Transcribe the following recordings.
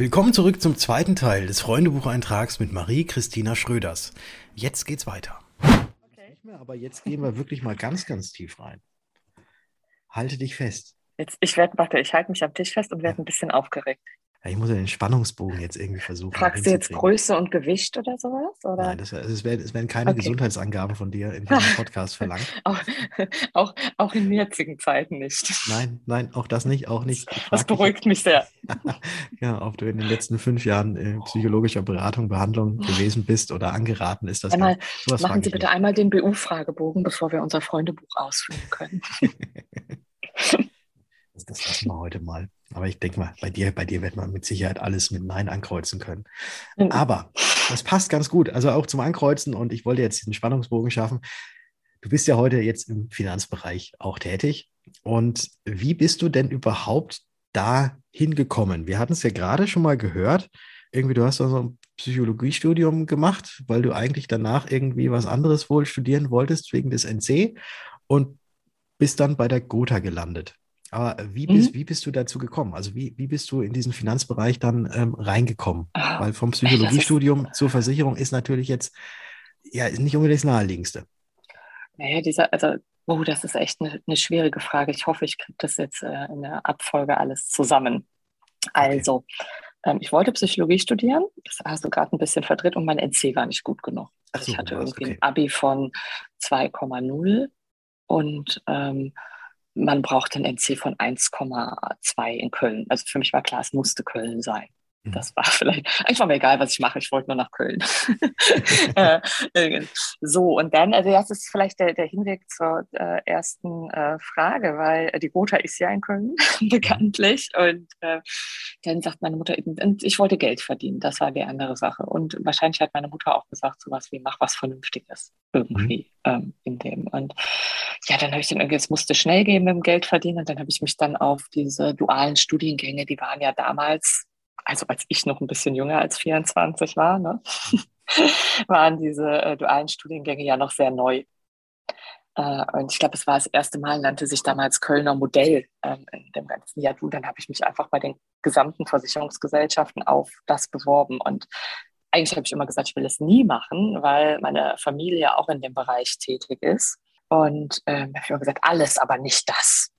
Willkommen zurück zum zweiten Teil des Freundebucheintrags mit Marie-Christina Schröders. Jetzt geht's weiter. Okay. Aber jetzt gehen wir wirklich mal ganz, ganz tief rein. Halte dich fest. Jetzt, ich werde, warte, ich halte mich am Tisch fest und werde ja. ein bisschen aufgeregt. Ja, ich muss ja den Spannungsbogen jetzt irgendwie versuchen. Fragst du jetzt Größe und Gewicht oder sowas? Oder? Nein, das, also es, werden, es werden keine okay. Gesundheitsangaben von dir in diesem Podcast verlangt. auch, auch, auch, in jetzigen Zeiten nicht. Nein, nein, auch das nicht, auch nicht. Das beruhigt mich sehr. ja, ob du in den letzten fünf Jahren in psychologischer Beratung, Behandlung gewesen bist oder angeraten ist, das einmal, Machen Sie bitte nicht. einmal den BU-Fragebogen, bevor wir unser Freundebuch ausfüllen können. das, das lassen wir heute mal. Aber ich denke mal, bei dir, bei dir wird man mit Sicherheit alles mit Nein ankreuzen können. Mhm. Aber das passt ganz gut. Also auch zum Ankreuzen und ich wollte jetzt diesen Spannungsbogen schaffen. Du bist ja heute jetzt im Finanzbereich auch tätig. Und wie bist du denn überhaupt da hingekommen? Wir hatten es ja gerade schon mal gehört. Irgendwie, du hast so ein Psychologiestudium gemacht, weil du eigentlich danach irgendwie was anderes wohl studieren wolltest wegen des NC und bist dann bei der Gotha gelandet. Aber wie bist, mhm. wie bist du dazu gekommen? Also wie, wie bist du in diesen Finanzbereich dann ähm, reingekommen? Oh, Weil vom Psychologiestudium zur Versicherung ist natürlich jetzt ja nicht unbedingt das naheliegendste. Naja, dieser, also, oh, das ist echt eine, eine schwierige Frage. Ich hoffe, ich kriege das jetzt äh, in der Abfolge alles zusammen. Also, okay. ähm, ich wollte Psychologie studieren, das hast du gerade ein bisschen verdreht und mein NC war nicht gut genug. Also so, ich hatte irgendwie okay. ein Abi von 2,0 und ähm, man braucht ein NC von 1,2 in Köln. Also für mich war klar, es musste Köln sein. Mhm. Das war vielleicht, eigentlich war mir egal, was ich mache, ich wollte nur nach Köln. Äh, äh, so, und dann, also das ist vielleicht der, der Hinweg zur äh, ersten äh, Frage, weil die Gotha ist ja in Köln, bekanntlich. Und äh, dann sagt meine Mutter, ich wollte Geld verdienen, das war die andere Sache. Und wahrscheinlich hat meine Mutter auch gesagt, so was wie, mach was Vernünftiges irgendwie mhm. ähm, in dem. Und ja, dann habe ich dann irgendwie, es musste schnell gehen mit dem Geld verdienen. Und dann habe ich mich dann auf diese dualen Studiengänge, die waren ja damals also als ich noch ein bisschen jünger als 24 war, ne, waren diese äh, dualen Studiengänge ja noch sehr neu. Äh, und ich glaube, es war das erste Mal, nannte sich damals Kölner Modell ähm, in dem ganzen Jahr. Und dann habe ich mich einfach bei den gesamten Versicherungsgesellschaften auf das beworben. Und eigentlich habe ich immer gesagt, ich will es nie machen, weil meine Familie auch in dem Bereich tätig ist. Und ähm, habe ich immer gesagt, alles, aber nicht das.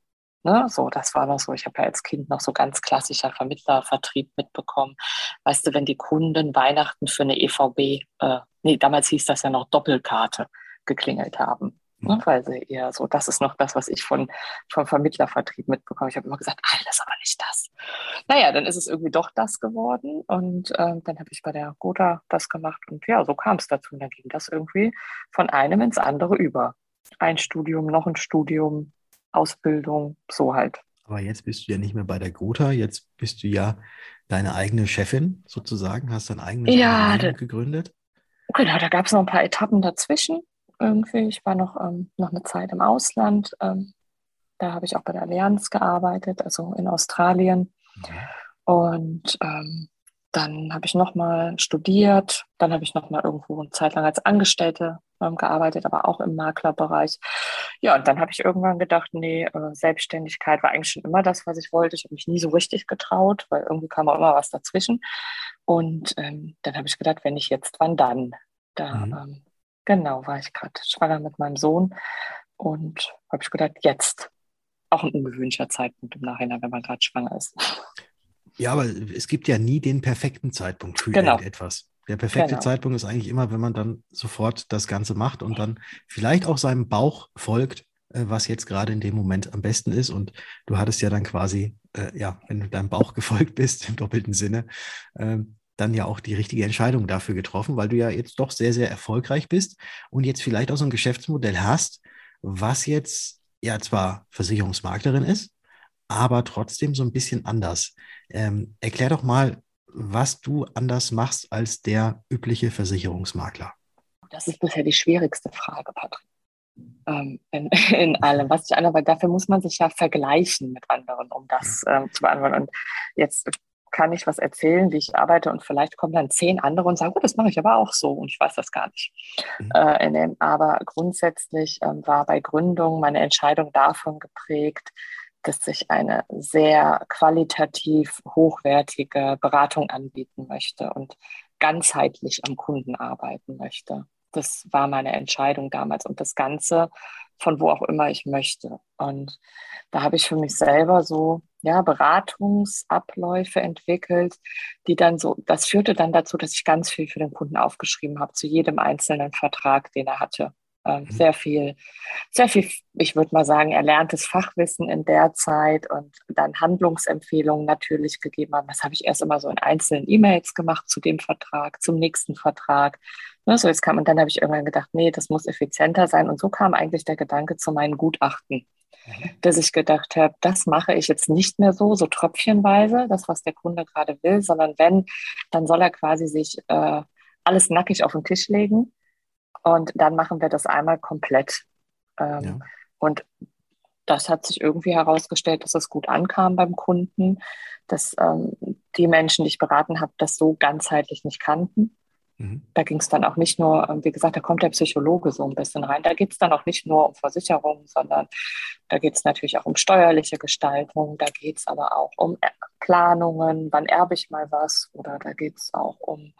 Ne? So, das war noch so. Ich habe ja als Kind noch so ganz klassischer Vermittlervertrieb mitbekommen. Weißt du, wenn die Kunden Weihnachten für eine EVB, äh, nee, damals hieß das ja noch Doppelkarte, geklingelt haben. Ne? Mhm. Weil sie eher so, das ist noch das, was ich von, vom Vermittlervertrieb mitbekomme. Ich habe immer gesagt, alles aber nicht das. Naja, dann ist es irgendwie doch das geworden. Und äh, dann habe ich bei der Gotha das gemacht. Und ja, so kam es dazu. Und dann ging das irgendwie von einem ins andere über. Ein Studium, noch ein Studium, Ausbildung, so halt. Aber jetzt bist du ja nicht mehr bei der Gotha, jetzt bist du ja deine eigene Chefin sozusagen, hast dein eigenes ja, Unternehmen gegründet. Genau, da gab es noch ein paar Etappen dazwischen. Irgendwie, ich war noch, ähm, noch eine Zeit im Ausland. Ähm, da habe ich auch bei der Allianz gearbeitet, also in Australien. Mhm. Und ähm, dann habe ich nochmal studiert, dann habe ich nochmal irgendwo eine Zeit lang als Angestellte ähm, gearbeitet, aber auch im Maklerbereich. Ja, und dann habe ich irgendwann gedacht, nee, äh, Selbstständigkeit war eigentlich schon immer das, was ich wollte. Ich habe mich nie so richtig getraut, weil irgendwie kam auch immer was dazwischen. Und ähm, dann habe ich gedacht, wenn nicht jetzt, wann dann? Da, mhm. ähm, genau, war ich gerade schwanger mit meinem Sohn und habe ich gedacht, jetzt. Auch ein ungewöhnlicher Zeitpunkt im Nachhinein, wenn man gerade schwanger ist. Ja, aber es gibt ja nie den perfekten Zeitpunkt für genau. irgendetwas. Der perfekte genau. Zeitpunkt ist eigentlich immer, wenn man dann sofort das Ganze macht und dann vielleicht auch seinem Bauch folgt, äh, was jetzt gerade in dem Moment am besten ist. Und du hattest ja dann quasi, äh, ja, wenn du deinem Bauch gefolgt bist, im doppelten Sinne, äh, dann ja auch die richtige Entscheidung dafür getroffen, weil du ja jetzt doch sehr, sehr erfolgreich bist und jetzt vielleicht auch so ein Geschäftsmodell hast, was jetzt ja zwar Versicherungsmaklerin ist, aber trotzdem so ein bisschen anders. Ähm, erklär doch mal, was du anders machst als der übliche Versicherungsmakler? Das ist bisher die schwierigste Frage, Patrick. Ähm, in, in, allem, was ich andere, weil dafür muss man sich ja vergleichen mit anderen, um das ähm, zu beantworten. Und jetzt kann ich was erzählen, wie ich arbeite und vielleicht kommen dann zehn andere und sagen, oh, das mache ich aber auch so und ich weiß das gar nicht. Mhm. Äh, dem, aber grundsätzlich ähm, war bei Gründung meine Entscheidung davon geprägt, dass ich eine sehr qualitativ hochwertige Beratung anbieten möchte und ganzheitlich am Kunden arbeiten möchte. Das war meine Entscheidung damals und das Ganze von wo auch immer ich möchte. Und da habe ich für mich selber so ja, Beratungsabläufe entwickelt, die dann so, das führte dann dazu, dass ich ganz viel für den Kunden aufgeschrieben habe, zu jedem einzelnen Vertrag, den er hatte. Ähm, mhm. Sehr viel, sehr viel, ich würde mal sagen, erlerntes Fachwissen in der Zeit und dann Handlungsempfehlungen natürlich gegeben haben. Das habe ich erst immer so in einzelnen E-Mails gemacht zu dem Vertrag, zum nächsten Vertrag. Ne, so jetzt kam und dann habe ich irgendwann gedacht, nee, das muss effizienter sein. Und so kam eigentlich der Gedanke zu meinen Gutachten, mhm. dass ich gedacht habe, das mache ich jetzt nicht mehr so, so tröpfchenweise, das, was der Kunde gerade will, sondern wenn, dann soll er quasi sich äh, alles nackig auf den Tisch legen und dann machen wir das einmal komplett. Ähm, ja. Und das hat sich irgendwie herausgestellt, dass es gut ankam beim Kunden, dass ähm, die Menschen, die ich beraten habe, das so ganzheitlich nicht kannten. Mhm. Da ging es dann auch nicht nur, ähm, wie gesagt, da kommt der Psychologe so ein bisschen rein. Da geht es dann auch nicht nur um Versicherungen, sondern da geht es natürlich auch um steuerliche Gestaltung, da geht es aber auch um Planungen, wann erbe ich mal was oder da geht es auch um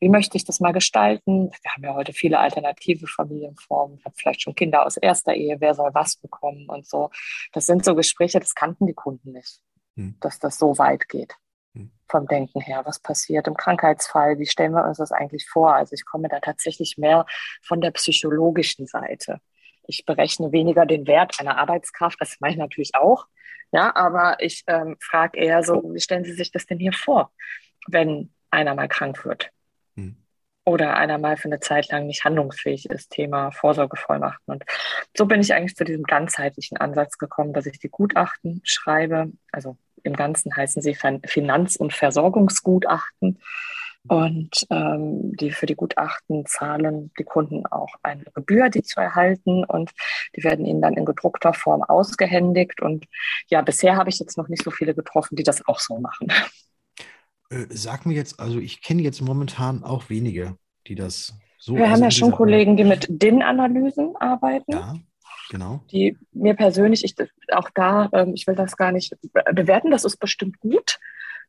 wie möchte ich das mal gestalten? Wir haben ja heute viele alternative Familienformen. Ich habe vielleicht schon Kinder aus erster Ehe. Wer soll was bekommen und so. Das sind so Gespräche, das kannten die Kunden nicht, hm. dass das so weit geht hm. vom Denken her. Was passiert im Krankheitsfall? Wie stellen wir uns das eigentlich vor? Also ich komme da tatsächlich mehr von der psychologischen Seite. Ich berechne weniger den Wert einer Arbeitskraft, das mache ich natürlich auch. Ja, aber ich ähm, frage eher so, wie stellen Sie sich das denn hier vor, wenn einer mal krank wird? Oder einer mal für eine Zeit lang nicht handlungsfähig ist, Thema Vorsorgevollmachten. Und so bin ich eigentlich zu diesem ganzheitlichen Ansatz gekommen, dass ich die Gutachten schreibe. Also im Ganzen heißen sie Finanz- und Versorgungsgutachten. Und ähm, die für die Gutachten zahlen die Kunden auch eine Gebühr, die zu erhalten. Und die werden ihnen dann in gedruckter Form ausgehändigt. Und ja, bisher habe ich jetzt noch nicht so viele getroffen, die das auch so machen. Äh, sag mir jetzt, also ich kenne jetzt momentan auch wenige, die das so. Wir haben ja schon Kollegen, die mit DIN-Analysen arbeiten. Ja, genau. Die mir persönlich, ich, auch da, ähm, ich will das gar nicht bewerten, das ist bestimmt gut.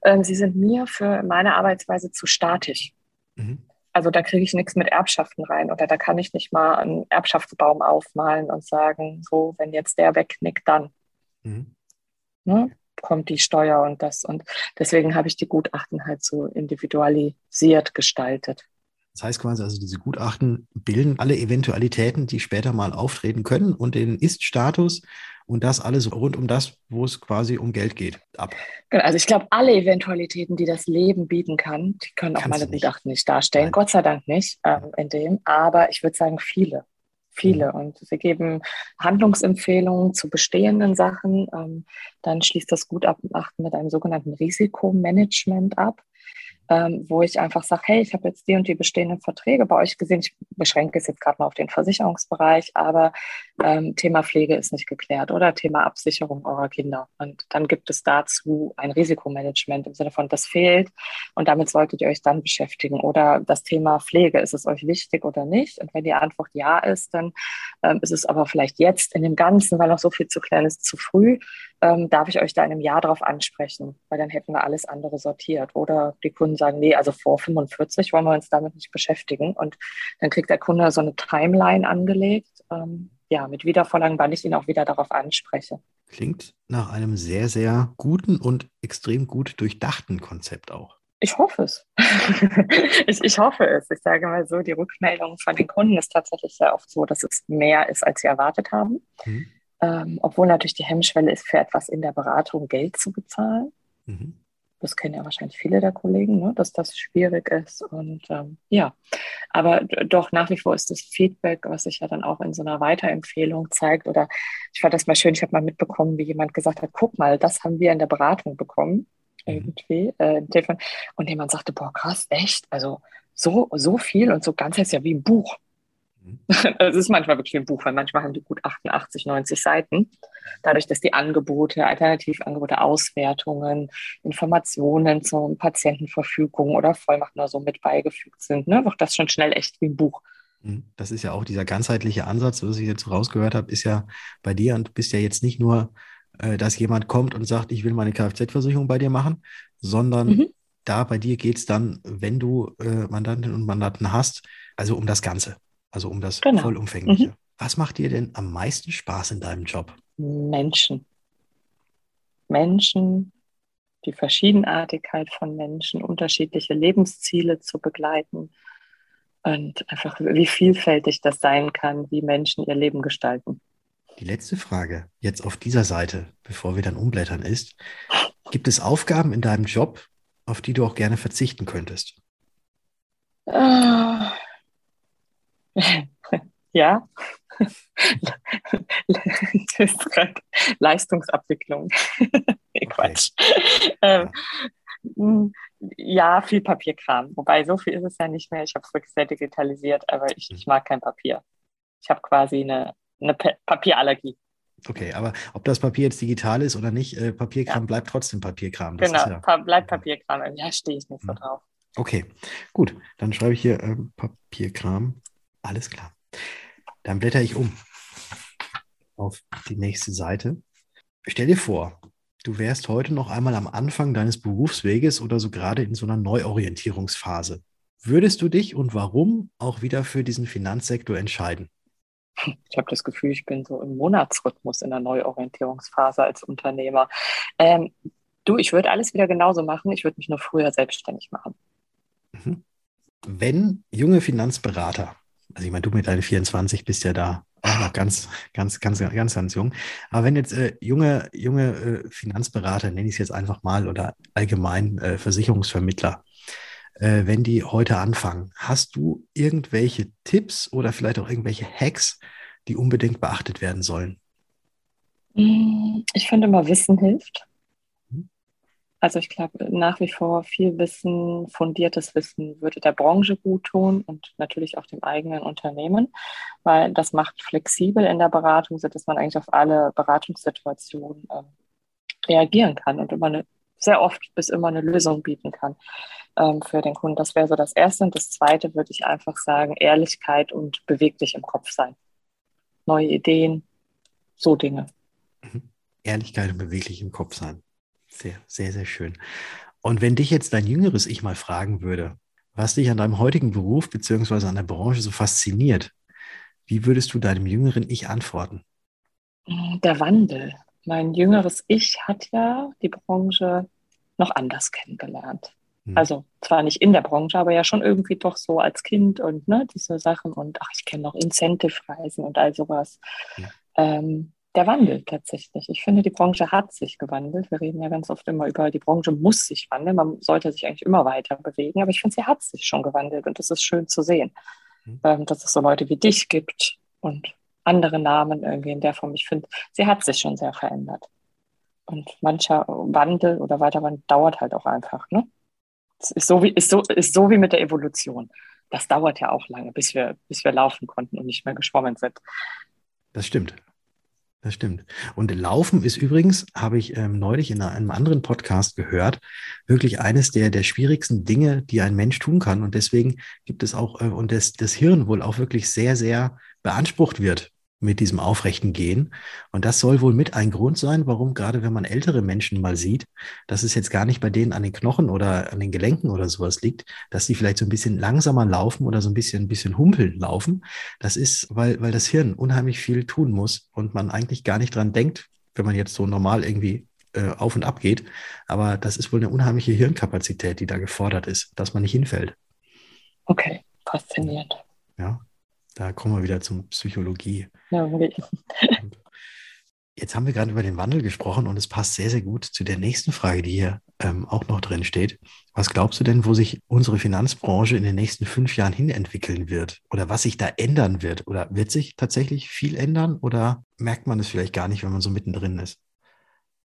Ähm, sie sind mir für meine Arbeitsweise zu statisch. Mhm. Also da kriege ich nichts mit Erbschaften rein oder da kann ich nicht mal einen Erbschaftsbaum aufmalen und sagen, so, wenn jetzt der wegknickt, dann. Mhm. Ne? Kommt die Steuer und das. Und deswegen habe ich die Gutachten halt so individualisiert gestaltet. Das heißt quasi, also diese Gutachten bilden alle Eventualitäten, die später mal auftreten können und den Ist-Status und das alles rund um das, wo es quasi um Geld geht, ab. Genau, also ich glaube, alle Eventualitäten, die das Leben bieten kann, die können auch meine Gutachten nicht darstellen. Nein. Gott sei Dank nicht ähm, in dem, aber ich würde sagen, viele viele. Mhm. Und wir geben Handlungsempfehlungen zu bestehenden Sachen. Ähm, dann schließt das Gutachten mit einem sogenannten Risikomanagement ab ähm, wo ich einfach sage, hey, ich habe jetzt die und die bestehenden Verträge bei euch gesehen. Ich beschränke es jetzt gerade mal auf den Versicherungsbereich, aber ähm, Thema Pflege ist nicht geklärt oder Thema Absicherung eurer Kinder. Und dann gibt es dazu ein Risikomanagement im Sinne von, das fehlt und damit solltet ihr euch dann beschäftigen. Oder das Thema Pflege, ist es euch wichtig oder nicht? Und wenn die Antwort ja ist, dann ähm, ist es aber vielleicht jetzt in dem Ganzen, weil noch so viel zu klären ist, zu früh ähm, darf ich euch da in einem Jahr drauf ansprechen, weil dann hätten wir alles andere sortiert. Oder die Kunden sagen, nee, also vor 45 wollen wir uns damit nicht beschäftigen. Und dann kriegt der Kunde so eine Timeline angelegt, ähm, ja, mit Wiedervorlagen, wann ich ihn auch wieder darauf anspreche. Klingt nach einem sehr, sehr guten und extrem gut durchdachten Konzept auch. Ich hoffe es. ich, ich hoffe es. Ich sage mal so, die Rückmeldung von den Kunden ist tatsächlich sehr oft so, dass es mehr ist, als sie erwartet haben. Mhm. Ähm, obwohl natürlich die Hemmschwelle ist, für etwas in der Beratung Geld zu bezahlen. Mhm. Das kennen ja wahrscheinlich viele der Kollegen, ne, dass das schwierig ist. Und ähm, ja, aber doch nach wie vor ist das Feedback, was sich ja dann auch in so einer Weiterempfehlung zeigt. Oder ich fand das mal schön, ich habe mal mitbekommen, wie jemand gesagt hat, guck mal, das haben wir in der Beratung bekommen. irgendwie. Äh, und jemand sagte, boah, krass, echt? Also so, so viel und so ganz ist ja wie ein Buch. Es ist manchmal wirklich wie ein Buch, weil manchmal haben die gut 88, 90 Seiten. Dadurch, dass die Angebote, Alternativangebote, Auswertungen, Informationen zur Patientenverfügung oder Vollmachten oder so mit beigefügt sind, ne, wird das schon schnell echt wie ein Buch. Mhm. Das ist ja auch dieser ganzheitliche Ansatz, was ich jetzt rausgehört habe, ist ja bei dir und du bist ja jetzt nicht nur, äh, dass jemand kommt und sagt, ich will meine Kfz-Versicherung bei dir machen, sondern mhm. da bei dir geht es dann, wenn du äh, Mandantinnen und Mandanten hast, also um das Ganze, also um das genau. Vollumfängliche. Mhm. Was macht dir denn am meisten Spaß in deinem Job? Menschen. Menschen, die Verschiedenartigkeit von Menschen, unterschiedliche Lebensziele zu begleiten, und einfach, wie vielfältig das sein kann, wie Menschen ihr Leben gestalten. Die letzte Frage jetzt auf dieser Seite, bevor wir dann umblättern, ist, gibt es Aufgaben in deinem Job, auf die du auch gerne verzichten könntest? Uh, ja. Leistungsabwicklung. Quatsch. Ähm, hm, ja, viel Papierkram. Wobei, so viel ist es ja nicht mehr. Ich habe es wirklich sehr digitalisiert, aber ich, ich mag kein Papier. Ich habe quasi eine, eine Papierallergie. Okay, aber ob das Papier jetzt digital ist oder nicht, äh, Papierkram ja. bleibt trotzdem Papierkram. Das genau, ja, pa bleibt Papierkram. Ja, stehe ich nicht so drauf. Okay, gut. Dann schreibe ich hier äh, Papierkram. Alles klar. Dann blätter ich um auf die nächste Seite. Stell dir vor, du wärst heute noch einmal am Anfang deines Berufsweges oder so gerade in so einer Neuorientierungsphase. Würdest du dich und warum auch wieder für diesen Finanzsektor entscheiden? Ich habe das Gefühl, ich bin so im Monatsrhythmus in der Neuorientierungsphase als Unternehmer. Ähm, du, ich würde alles wieder genauso machen. Ich würde mich nur früher selbstständig machen. Mhm. Wenn junge Finanzberater, also ich meine, du mit deinen 24 bist ja da noch ganz, ganz, ganz, ganz, ganz jung. Aber wenn jetzt äh, junge, junge äh, Finanzberater, nenne ich es jetzt einfach mal, oder allgemein äh, Versicherungsvermittler, äh, wenn die heute anfangen, hast du irgendwelche Tipps oder vielleicht auch irgendwelche Hacks, die unbedingt beachtet werden sollen? Ich finde immer, Wissen hilft. Also ich glaube, nach wie vor viel Wissen, fundiertes Wissen würde der Branche gut tun und natürlich auch dem eigenen Unternehmen, weil das macht flexibel in der Beratung, sodass man eigentlich auf alle Beratungssituationen äh, reagieren kann und immer eine, sehr oft bis immer eine Lösung bieten kann ähm, für den Kunden. Das wäre so das Erste. Und das Zweite würde ich einfach sagen, Ehrlichkeit und beweglich im Kopf sein. Neue Ideen, so Dinge. Mhm. Ehrlichkeit und beweglich im Kopf sein. Sehr, sehr, sehr schön. Und wenn dich jetzt dein jüngeres Ich mal fragen würde, was dich an deinem heutigen Beruf beziehungsweise an der Branche so fasziniert, wie würdest du deinem jüngeren Ich antworten? Der Wandel. Mein jüngeres Ich hat ja die Branche noch anders kennengelernt. Hm. Also zwar nicht in der Branche, aber ja schon irgendwie doch so als Kind und ne, diese Sachen und ach, ich kenne noch Incentive-Reisen und all sowas. Ja. Ähm, der Wandel tatsächlich. Ich finde, die Branche hat sich gewandelt. Wir reden ja ganz oft immer über, die Branche muss sich wandeln. Man sollte sich eigentlich immer weiter bewegen. Aber ich finde, sie hat sich schon gewandelt und das ist schön zu sehen, mhm. Ähm, dass es so Leute wie dich gibt und andere Namen irgendwie in der Form. Ich finde, sie hat sich schon sehr verändert. Und mancher Wandel oder Weiterwandel dauert halt auch einfach. Ne? Es ist so, wie, ist, so, ist so wie mit der Evolution. Das dauert ja auch lange, bis wir, bis wir laufen konnten und nicht mehr geschwommen sind. Das stimmt. Das stimmt. Und Laufen ist übrigens, habe ich ähm, neulich in einem anderen Podcast gehört, wirklich eines der, der schwierigsten Dinge, die ein Mensch tun kann. Und deswegen gibt es auch, äh, und das, das Hirn wohl auch wirklich sehr, sehr beansprucht wird mit diesem aufrechten Gehen. Und das soll wohl mit ein Grund sein, warum gerade wenn man ältere Menschen mal sieht, dass es jetzt gar nicht bei denen an den Knochen oder an den Gelenken oder sowas liegt, dass sie vielleicht so ein bisschen langsamer laufen oder so ein bisschen, ein bisschen humpeln laufen. Das ist, weil, weil das Hirn unheimlich viel tun muss und man eigentlich gar nicht dran denkt, wenn man jetzt so normal irgendwie äh, auf und ab geht. Aber das ist wohl eine unheimliche Hirnkapazität, die da gefordert ist, dass man nicht hinfällt. Okay, faszinierend. Ja, da kommen wir wieder zum Psychologie. Okay. Jetzt haben wir gerade über den Wandel gesprochen und es passt sehr, sehr gut zu der nächsten Frage, die hier ähm, auch noch drin steht. Was glaubst du denn, wo sich unsere Finanzbranche in den nächsten fünf Jahren hin entwickeln wird? Oder was sich da ändern wird? Oder wird sich tatsächlich viel ändern? Oder merkt man es vielleicht gar nicht, wenn man so mittendrin ist?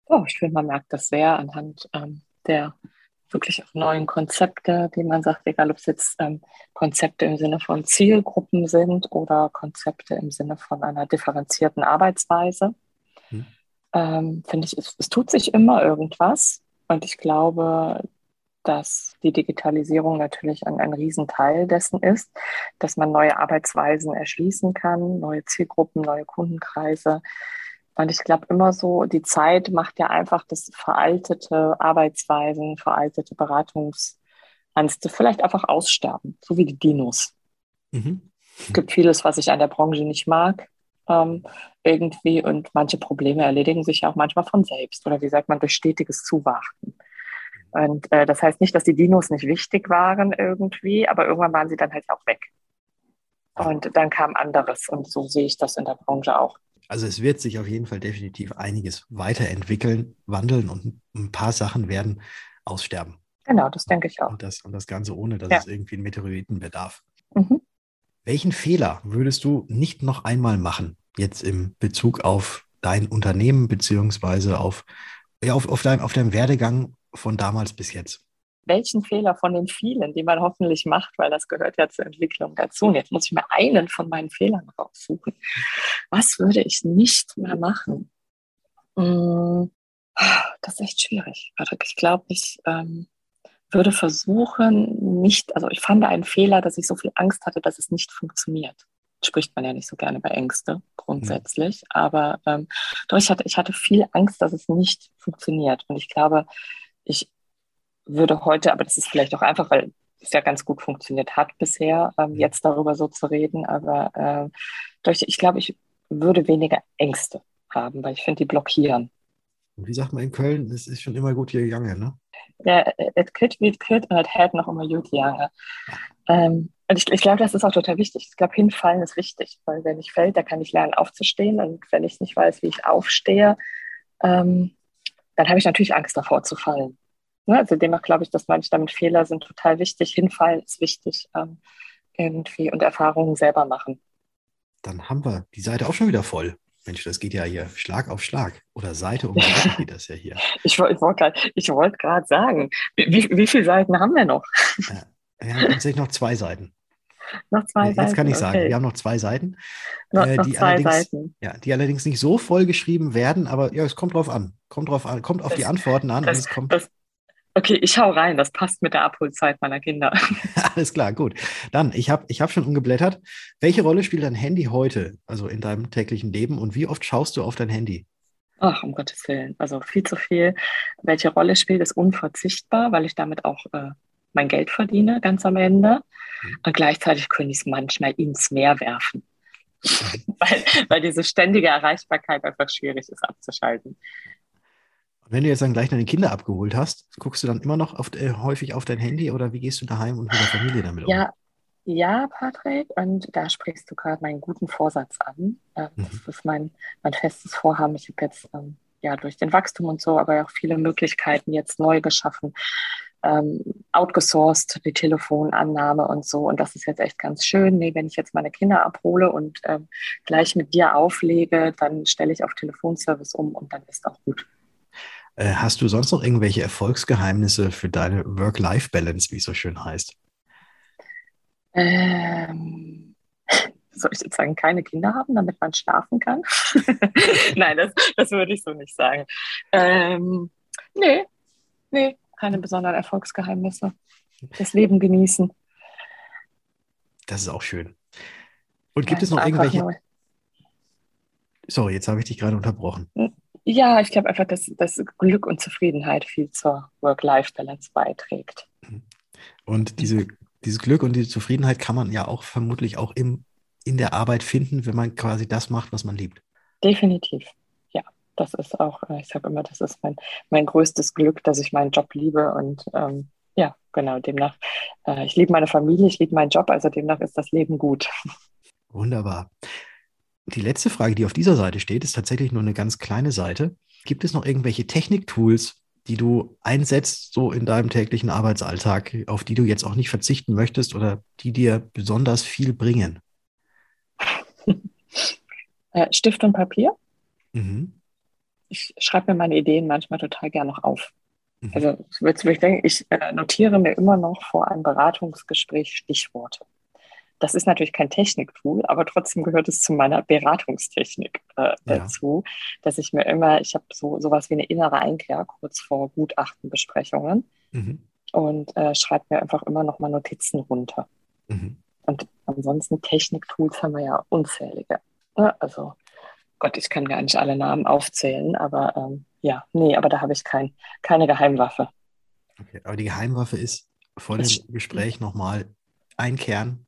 Oh, ich finde, man merkt das sehr anhand ähm, der wirklich auch neuen Konzepte, die man sagt, egal ob es jetzt ähm, Konzepte im Sinne von Zielgruppen sind oder Konzepte im Sinne von einer differenzierten Arbeitsweise. Hm. Ähm, Finde ich, es, es tut sich immer irgendwas. Und ich glaube, dass die Digitalisierung natürlich ein, ein Riesenteil dessen ist, dass man neue Arbeitsweisen erschließen kann, neue Zielgruppen, neue Kundenkreise. Und ich glaube immer so, die Zeit macht ja einfach das veraltete Arbeitsweisen, veraltete Beratungsanste vielleicht einfach aussterben, so wie die Dinos. Mhm. Es gibt vieles, was ich an der Branche nicht mag, ähm, irgendwie, und manche Probleme erledigen sich auch manchmal von selbst oder wie sagt man, durch stetiges Zuwarten. Und äh, das heißt nicht, dass die Dinos nicht wichtig waren irgendwie, aber irgendwann waren sie dann halt auch weg. Und dann kam anderes und so sehe ich das in der Branche auch. Also es wird sich auf jeden Fall definitiv einiges weiterentwickeln, wandeln und ein paar Sachen werden aussterben. Genau, das denke ich auch. Und das, und das Ganze ohne, dass ja. es irgendwie einen Meteoriten bedarf. Mhm. Welchen Fehler würdest du nicht noch einmal machen, jetzt im Bezug auf dein Unternehmen beziehungsweise auf, ja, auf, auf, dein, auf deinem Werdegang von damals bis jetzt? Welchen Fehler von den vielen, die man hoffentlich macht, weil das gehört ja zur Entwicklung dazu. Und jetzt muss ich mir einen von meinen Fehlern raussuchen. Was würde ich nicht mehr machen? Hm, das ist echt schwierig, Patrick. Ich glaube, ich ähm, würde versuchen, nicht, also ich fand einen Fehler, dass ich so viel Angst hatte, dass es nicht funktioniert spricht man ja nicht so gerne bei Ängste grundsätzlich. Mhm. Aber ähm, doch, ich hatte, ich hatte viel Angst, dass es nicht funktioniert. Und ich glaube, ich würde heute, aber das ist vielleicht auch einfach, weil es ja ganz gut funktioniert hat bisher, ähm, jetzt darüber so zu reden. Aber äh, durch, ich glaube, ich würde weniger Ängste haben, weil ich finde, die blockieren. Und wie sagt man in Köln, es ist schon immer gut hier gegangen, ne? Ja, it could, it could und it had noch immer gut gegangen. Ähm, und ich, ich glaube, das ist auch total wichtig. Ich glaube, hinfallen ist wichtig, weil wenn ich fällt, da kann ich lernen aufzustehen. Und wenn ich nicht weiß, wie ich aufstehe, ähm, dann habe ich natürlich Angst davor zu fallen. Ne? Also demnach glaube ich, dass manche damit Fehler sind total wichtig. Hinfallen ist wichtig ähm, irgendwie und Erfahrungen selber machen. Dann haben wir die Seite auch schon wieder voll. Mensch, das geht ja hier Schlag auf Schlag. Oder Seite um Seite geht das ja hier. ich wollte wollt gerade sagen, wie, wie viele Seiten haben wir noch? Ja, wir haben tatsächlich noch zwei Seiten. Noch zwei Jetzt Seiten. Jetzt kann ich sagen, okay. wir haben noch zwei Seiten. Noch, äh, die, noch allerdings, ja, die allerdings nicht so voll geschrieben werden, aber ja, es kommt drauf an. Kommt drauf an, kommt auf das, die Antworten an. Das, und es kommt das, okay, ich schau rein, das passt mit der Abholzeit meiner Kinder. Alles klar, gut. Dann, ich habe ich hab schon umgeblättert. Welche Rolle spielt dein Handy heute, also in deinem täglichen Leben und wie oft schaust du auf dein Handy? Ach, um Gottes Willen. Also viel zu viel. Welche Rolle spielt, ist unverzichtbar, weil ich damit auch äh, mein Geld verdiene, ganz am Ende. Mhm. Und gleichzeitig können ich es manchmal ins Meer werfen. Mhm. weil, weil diese ständige Erreichbarkeit einfach schwierig ist abzuschalten. Wenn du jetzt dann gleich deine Kinder abgeholt hast, guckst du dann immer noch oft, äh, häufig auf dein Handy oder wie gehst du daheim und mit der Familie damit um? Ja, ja, Patrick, und da sprichst du gerade meinen guten Vorsatz an. Äh, mhm. Das ist mein, mein festes Vorhaben. Ich habe jetzt ähm, ja durch den Wachstum und so, aber auch viele Möglichkeiten jetzt neu geschaffen, ähm, outgesourced, die Telefonannahme und so. Und das ist jetzt echt ganz schön. Nee, wenn ich jetzt meine Kinder abhole und ähm, gleich mit dir auflege, dann stelle ich auf Telefonservice um und dann ist auch gut. Äh, hast du sonst noch irgendwelche Erfolgsgeheimnisse für deine Work-Life-Balance, wie es so schön heißt? Ähm, soll ich jetzt sagen, keine Kinder haben, damit man schlafen kann? Nein, das, das würde ich so nicht sagen. Ähm, nee, nee, keine besonderen Erfolgsgeheimnisse. Das Leben genießen. Das ist auch schön. Und gibt ja, es noch irgendwelche. Neu. Sorry, jetzt habe ich dich gerade unterbrochen. Ja, ich glaube einfach, dass, dass Glück und Zufriedenheit viel zur Work-Life-Balance beiträgt. Und diese, dieses Glück und diese Zufriedenheit kann man ja auch vermutlich auch im, in der Arbeit finden, wenn man quasi das macht, was man liebt. Definitiv das ist auch, äh, ich sage immer, das ist mein, mein größtes Glück, dass ich meinen Job liebe und ähm, ja, genau, demnach, äh, ich liebe meine Familie, ich liebe meinen Job, also demnach ist das Leben gut. Wunderbar. Die letzte Frage, die auf dieser Seite steht, ist tatsächlich nur eine ganz kleine Seite. Gibt es noch irgendwelche Techniktools, die du einsetzt, so in deinem täglichen Arbeitsalltag, auf die du jetzt auch nicht verzichten möchtest oder die dir besonders viel bringen? Äh, Stift und Papier. Mhm ich schreibe mir meine Ideen manchmal total gerne noch auf. Mhm. Also ich denken, ich äh, notiere mir immer noch vor einem Beratungsgespräch Stichworte. Das ist natürlich kein Techniktool, aber trotzdem gehört es zu meiner Beratungstechnik äh, dazu, ja. dass ich mir immer, ich habe so sowas wie eine innere Einkehr kurz vor Gutachtenbesprechungen mhm. und äh, schreibe mir einfach immer noch mal Notizen runter. Mhm. Und ansonsten Techniktools haben wir ja unzählige. Ne? Also Gott, ich kann gar nicht alle Namen aufzählen, aber ähm, ja, nee, aber da habe ich kein, keine Geheimwaffe. Okay, aber die Geheimwaffe ist vor dem Gespräch nochmal einkehren.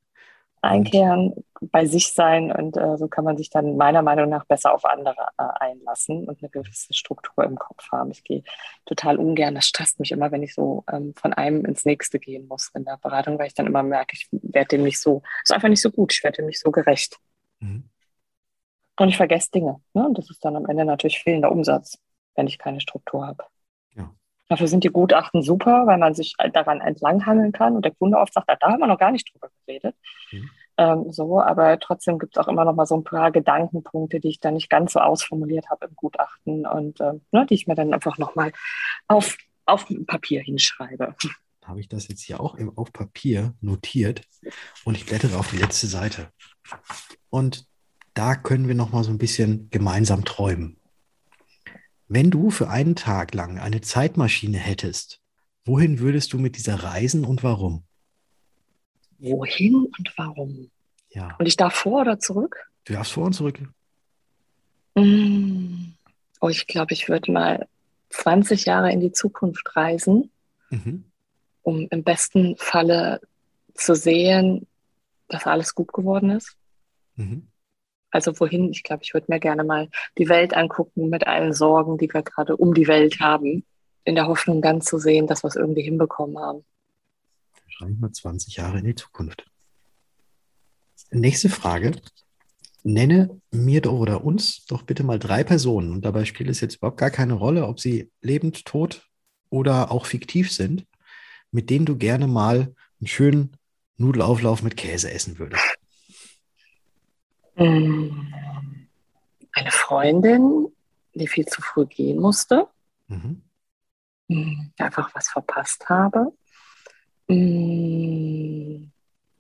Einkehren, bei sich sein und äh, so kann man sich dann meiner Meinung nach besser auf andere äh, einlassen und eine gewisse Struktur im Kopf haben. Ich gehe total ungern, das stresst mich immer, wenn ich so ähm, von einem ins nächste gehen muss in der Beratung, weil ich dann immer merke, ich werde dem nicht so, ist einfach nicht so gut, ich werde dem nicht so gerecht. Mhm. Und ich vergesse Dinge. Ne? Und das ist dann am Ende natürlich fehlender Umsatz wenn ich keine Struktur habe. Dafür sind die Gutachten super, weil man sich daran entlanghangeln kann und der Kunde oft sagt, da haben wir noch gar nicht drüber geredet. Mhm. Ähm, so, aber trotzdem gibt es auch immer noch mal so ein paar Gedankenpunkte, die ich dann nicht ganz so ausformuliert habe im Gutachten und äh, ne, die ich mir dann einfach noch mal auf, auf Papier hinschreibe. Habe ich das jetzt hier auch im, auf Papier notiert und ich blättere auf die letzte Seite. Und da können wir noch mal so ein bisschen gemeinsam träumen. Wenn du für einen Tag lang eine Zeitmaschine hättest, wohin würdest du mit dieser reisen und warum? Wohin und warum? Ja. Und ich darf vor oder zurück? Du darfst vor und zurück. Mm. Oh, ich glaube, ich würde mal 20 Jahre in die Zukunft reisen, mhm. um im besten Falle zu sehen, dass alles gut geworden ist. Mhm. Also wohin? Ich glaube, ich würde mir gerne mal die Welt angucken mit allen Sorgen, die wir gerade um die Welt haben, in der Hoffnung dann zu sehen, dass wir es irgendwie hinbekommen haben. Wahrscheinlich mal 20 Jahre in die Zukunft. Nächste Frage. Nenne mir doch oder uns doch bitte mal drei Personen. Und dabei spielt es jetzt überhaupt gar keine Rolle, ob sie lebend, tot oder auch fiktiv sind, mit denen du gerne mal einen schönen Nudelauflauf mit Käse essen würdest. Mm. Eine Freundin, die viel zu früh gehen musste, mhm. Mm, einfach was verpasst habe. Mm.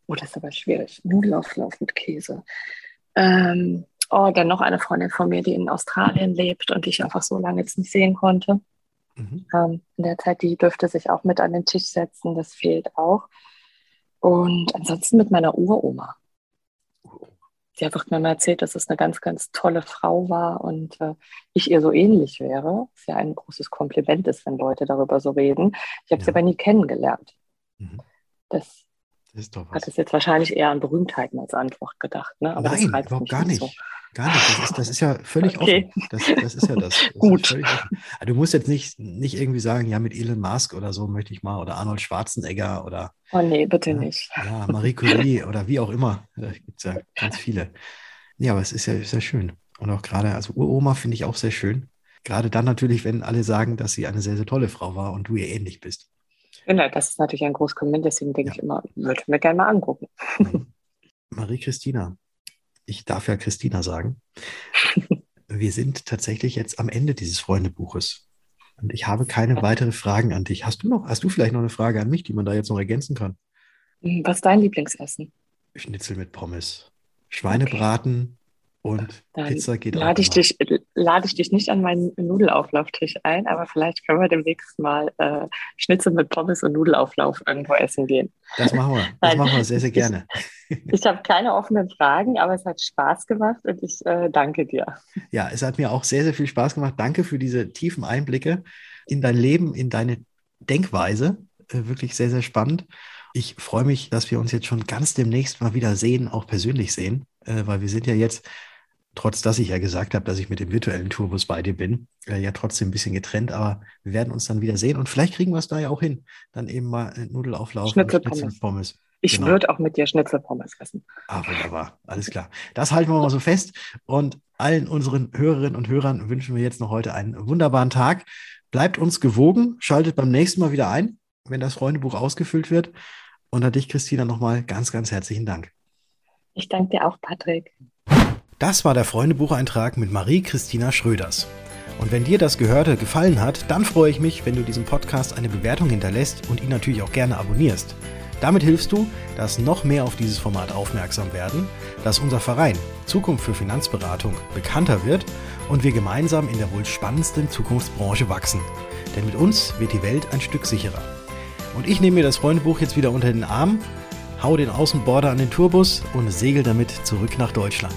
Oh, das ist aber schwierig. Nudelauflauf mit Käse. Ähm, oh, dann noch eine Freundin von mir, die in Australien lebt und die ich einfach so lange jetzt nicht sehen konnte. Mhm. Ähm, in der Zeit, die dürfte sich auch mit an den Tisch setzen, das fehlt auch. Und ansonsten mit meiner Uroma sie hat mir mal erzählt, dass es eine ganz, ganz tolle Frau war und äh, ich ihr so ähnlich wäre. Was ja ein großes Kompliment ist, wenn Leute darüber so reden. Ich habe ja. sie aber nie kennengelernt. Mhm. Das, das hat es jetzt wahrscheinlich eher an Berühmtheiten als Antwort gedacht. Ne? Aber Nein, überhaupt gar nicht. So. Gar nicht. Das ist, das ist ja völlig okay. offen. Das, das, ist ja das. das Gut. Ja du musst jetzt nicht, nicht irgendwie sagen, ja, mit Elon Musk oder so möchte ich mal oder Arnold Schwarzenegger oder. Oh nee, bitte ja, nicht. Ja, Marie Curie oder wie auch immer. Da gibt es ja ganz viele. Ja, aber es ist ja, ist ja schön. Und auch gerade, also Uroma finde ich auch sehr schön. Gerade dann natürlich, wenn alle sagen, dass sie eine sehr, sehr tolle Frau war und du ihr ähnlich bist. Genau, das ist natürlich ein großes Kompliment, deswegen denke ja. ich immer, würde mir gerne mal angucken. Mhm. Marie-Christina, ich darf ja Christina sagen, wir sind tatsächlich jetzt am Ende dieses Freundebuches. Und ich habe keine weitere Fragen an dich. Hast du noch, hast du vielleicht noch eine Frage an mich, die man da jetzt noch ergänzen kann? Hm, was ist dein Lieblingsessen? Schnitzel mit Pommes. Schweinebraten, und Dann Pizza geht lade ich dich Lade ich dich nicht an meinen Nudelauflauftisch ein, aber vielleicht können wir demnächst mal äh, Schnitzel mit Pommes und Nudelauflauf irgendwo essen gehen. Das machen wir. Das machen wir sehr, sehr gerne. Ich, ich habe keine offenen Fragen, aber es hat Spaß gemacht und ich äh, danke dir. Ja, es hat mir auch sehr, sehr viel Spaß gemacht. Danke für diese tiefen Einblicke in dein Leben, in deine Denkweise. Äh, wirklich sehr, sehr spannend. Ich freue mich, dass wir uns jetzt schon ganz demnächst mal wieder sehen, auch persönlich sehen, äh, weil wir sind ja jetzt trotz dass ich ja gesagt habe, dass ich mit dem virtuellen Tourbus bei dir bin, äh, ja trotzdem ein bisschen getrennt, aber wir werden uns dann wieder sehen und vielleicht kriegen wir es da ja auch hin. Dann eben mal Nudelauflauf Schnitzelpommes. Schnitzelpommes. Ich genau. würde auch mit dir Schnitzelpommes essen. Ah, wunderbar. Alles klar. Das halten wir mal so fest. Und allen unseren Hörerinnen und Hörern wünschen wir jetzt noch heute einen wunderbaren Tag. Bleibt uns gewogen, schaltet beim nächsten Mal wieder ein, wenn das Freundebuch ausgefüllt wird. Und an dich, Christina, nochmal ganz, ganz herzlichen Dank. Ich danke dir auch, Patrick. Das war der Freundebucheintrag mit Marie-Christina Schröders. Und wenn dir das Gehörte gefallen hat, dann freue ich mich, wenn du diesem Podcast eine Bewertung hinterlässt und ihn natürlich auch gerne abonnierst. Damit hilfst du, dass noch mehr auf dieses Format aufmerksam werden, dass unser Verein Zukunft für Finanzberatung bekannter wird und wir gemeinsam in der wohl spannendsten Zukunftsbranche wachsen. Denn mit uns wird die Welt ein Stück sicherer. Und ich nehme mir das Freundebuch jetzt wieder unter den Arm, hau den Außenborder an den Tourbus und segel damit zurück nach Deutschland.